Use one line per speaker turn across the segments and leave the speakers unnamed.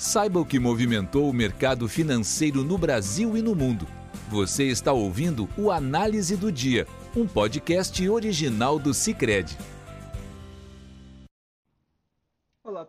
Saiba o que movimentou o mercado financeiro no Brasil e no mundo. Você está ouvindo o Análise do Dia, um podcast original do Cicred.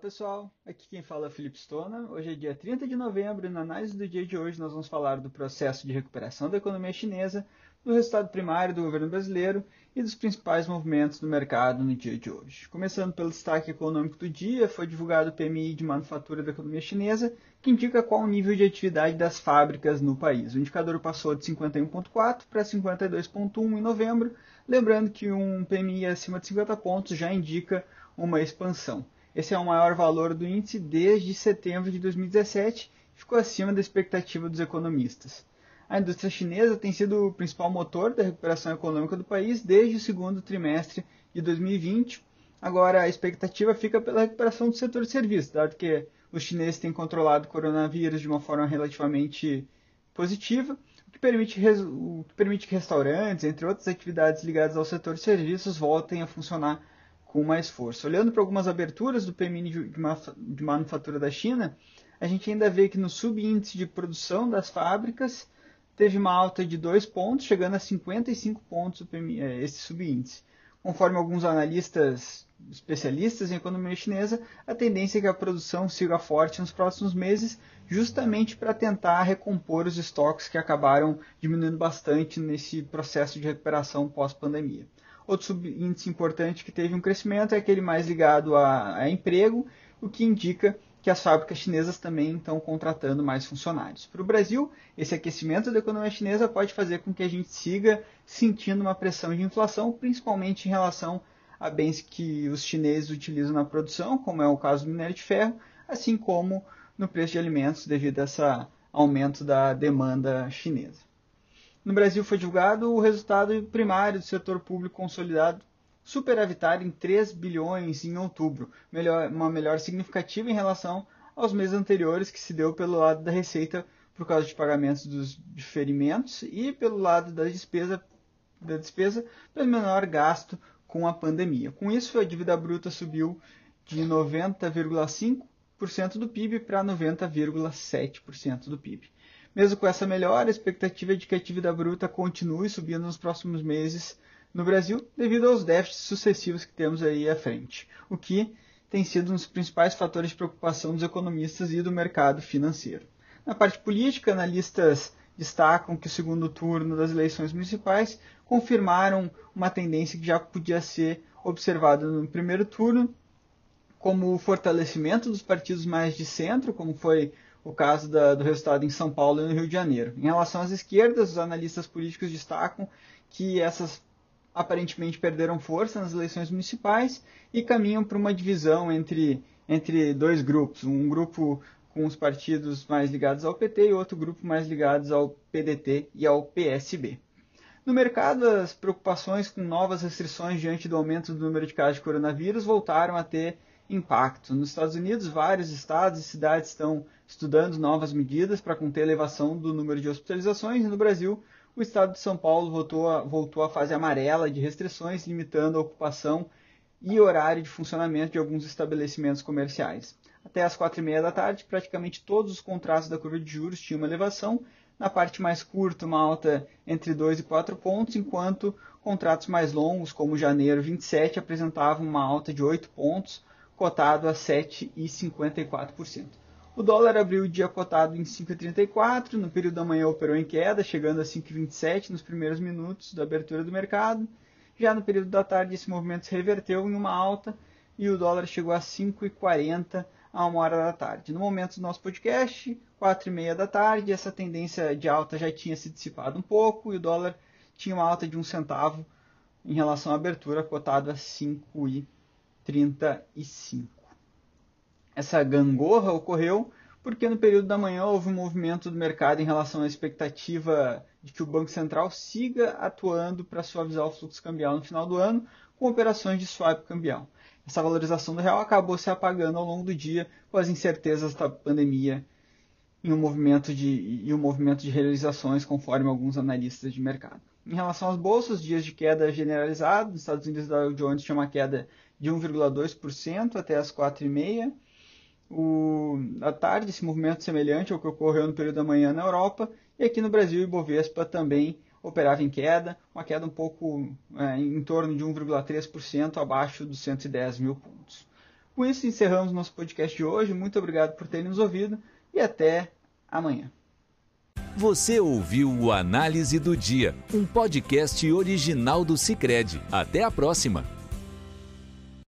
Pessoal, aqui quem fala é Felipe Stona. Hoje é dia 30 de novembro e na análise do dia de hoje nós vamos falar do processo de recuperação da economia chinesa, do resultado primário do governo brasileiro e dos principais movimentos do mercado no dia de hoje. Começando pelo destaque econômico do dia, foi divulgado o PMI de manufatura da economia chinesa, que indica qual o nível de atividade das fábricas no país. O indicador passou de 51,4 para 52,1 em novembro, lembrando que um PMI acima de 50 pontos já indica uma expansão. Esse é o maior valor do índice desde setembro de 2017 e ficou acima da expectativa dos economistas a indústria chinesa tem sido o principal motor da recuperação econômica do país desde o segundo trimestre de 2020. Agora, a expectativa fica pela recuperação do setor de serviços, dado que os chineses têm controlado o coronavírus de uma forma relativamente positiva, o que permite, o que, permite que restaurantes, entre outras atividades ligadas ao setor de serviços, voltem a funcionar com mais força. Olhando para algumas aberturas do PMI de manufatura da China, a gente ainda vê que no subíndice de produção das fábricas, teve uma alta de 2 pontos, chegando a 55 pontos é, esse subíndice. Conforme alguns analistas especialistas em economia chinesa, a tendência é que a produção siga forte nos próximos meses, justamente para tentar recompor os estoques que acabaram diminuindo bastante nesse processo de recuperação pós-pandemia. Outro subíndice importante que teve um crescimento é aquele mais ligado a, a emprego, o que indica que as fábricas chinesas também estão contratando mais funcionários. Para o Brasil, esse aquecimento da economia chinesa pode fazer com que a gente siga sentindo uma pressão de inflação, principalmente em relação a bens que os chineses utilizam na produção, como é o caso do minério de ferro, assim como no preço de alimentos devido a esse aumento da demanda chinesa. No Brasil foi divulgado o resultado primário do setor público consolidado superavitário em 3 bilhões em outubro, melhor, uma melhor significativa em relação aos meses anteriores, que se deu pelo lado da receita por causa de pagamentos dos diferimentos e pelo lado da despesa, da despesa pelo menor gasto com a pandemia. Com isso, a dívida bruta subiu de 90,5% do PIB para 90,7% do PIB. Mesmo com essa melhora, a expectativa é de que a dívida bruta continue subindo nos próximos meses no Brasil devido aos déficits sucessivos que temos aí à frente, o que tem sido um dos principais fatores de preocupação dos economistas e do mercado financeiro. Na parte política, analistas destacam que o segundo turno das eleições municipais confirmaram uma tendência que já podia ser observada no primeiro turno, como o fortalecimento dos partidos mais de centro, como foi o caso da, do resultado em São Paulo e no Rio de Janeiro. Em relação às esquerdas, os analistas políticos destacam que essas aparentemente perderam força nas eleições municipais e caminham para uma divisão entre, entre dois grupos. Um grupo com os partidos mais ligados ao PT e outro grupo mais ligados ao PDT e ao PSB. No mercado, as preocupações com novas restrições diante do aumento do número de casos de coronavírus voltaram a ter impacto. Nos Estados Unidos, vários estados e cidades estão estudando novas medidas para conter a elevação do número de hospitalizações e no Brasil, o estado de São Paulo voltou, a, voltou à fase amarela de restrições, limitando a ocupação e horário de funcionamento de alguns estabelecimentos comerciais. Até as quatro e meia da tarde, praticamente todos os contratos da curva de juros tinham uma elevação, na parte mais curta, uma alta entre 2 e 4 pontos, enquanto contratos mais longos, como janeiro 27, apresentavam uma alta de 8 pontos, cotado a 7,54%. O dólar abriu o dia cotado em 5,34, no período da manhã operou em queda, chegando a 5,27 nos primeiros minutos da abertura do mercado. Já no período da tarde, esse movimento se reverteu em uma alta e o dólar chegou a 5,40 a uma hora da tarde. No momento do nosso podcast, 4,30 da tarde, essa tendência de alta já tinha se dissipado um pouco e o dólar tinha uma alta de um centavo em relação à abertura, cotado a 5,35. Essa gangorra ocorreu porque no período da manhã houve um movimento do mercado em relação à expectativa de que o Banco Central siga atuando para suavizar o fluxo cambial no final do ano com operações de swap cambial. Essa valorização do real acabou se apagando ao longo do dia com as incertezas da pandemia e um movimento de, e um movimento de realizações, conforme alguns analistas de mercado. Em relação às bolsas, dias de queda generalizado, nos Estados Unidos, o Dow Jones tinha uma queda de 1,2% até as 4,5%, O, à tarde, esse movimento semelhante ao que ocorreu no período da manhã na Europa, e aqui no Brasil, o Ibovespa também operava em queda, uma queda um pouco é, em torno de 1,3% abaixo dos 110 mil pontos. Com isso, encerramos nosso podcast de hoje. Muito obrigado por terem nos ouvido e até amanhã.
Você ouviu o Análise do Dia, um podcast original do Cicred. Até a próxima!